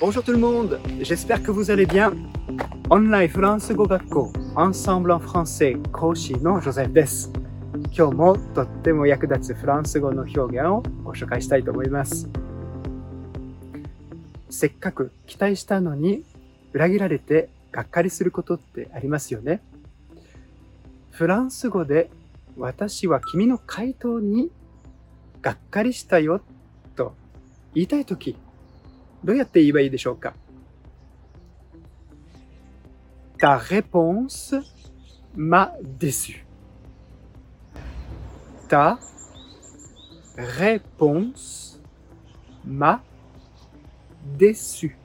Bonjour tout le monde, j'espère que vous allez bien. オンラインフランス語学校 Ensemble en français 講師のジョゼフです。今日もとっても役立つフランス語の表現をご紹介したいと思います。せっかく期待したのに裏切られてがっかりすることってありますよね。フランス語で私は君の回答にがっかりしたよと言いたいとき、どうやって言えばいいでしょうか Ta réponse m'a déçu. Ta réponse m'a déçu.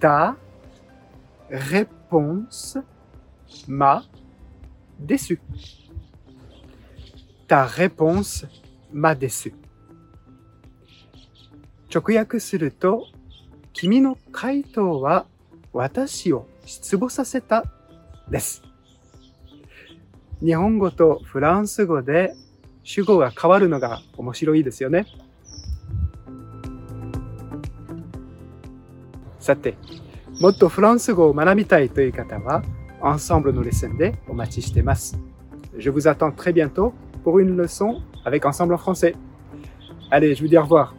Ta réponse m'a déçu. Ta réponse m'a déçu. 直訳すると、君の回答は私を失望させたです。日本語とフランス語で主語が変わるのが面白いですよね。さて、もっとフランス語を学びたいという方は、アンサンブルのレッスンでお待ちしています。Je vous attends très bientôt pour une leçon avec Ensemble en français. Je vous dis au revoir.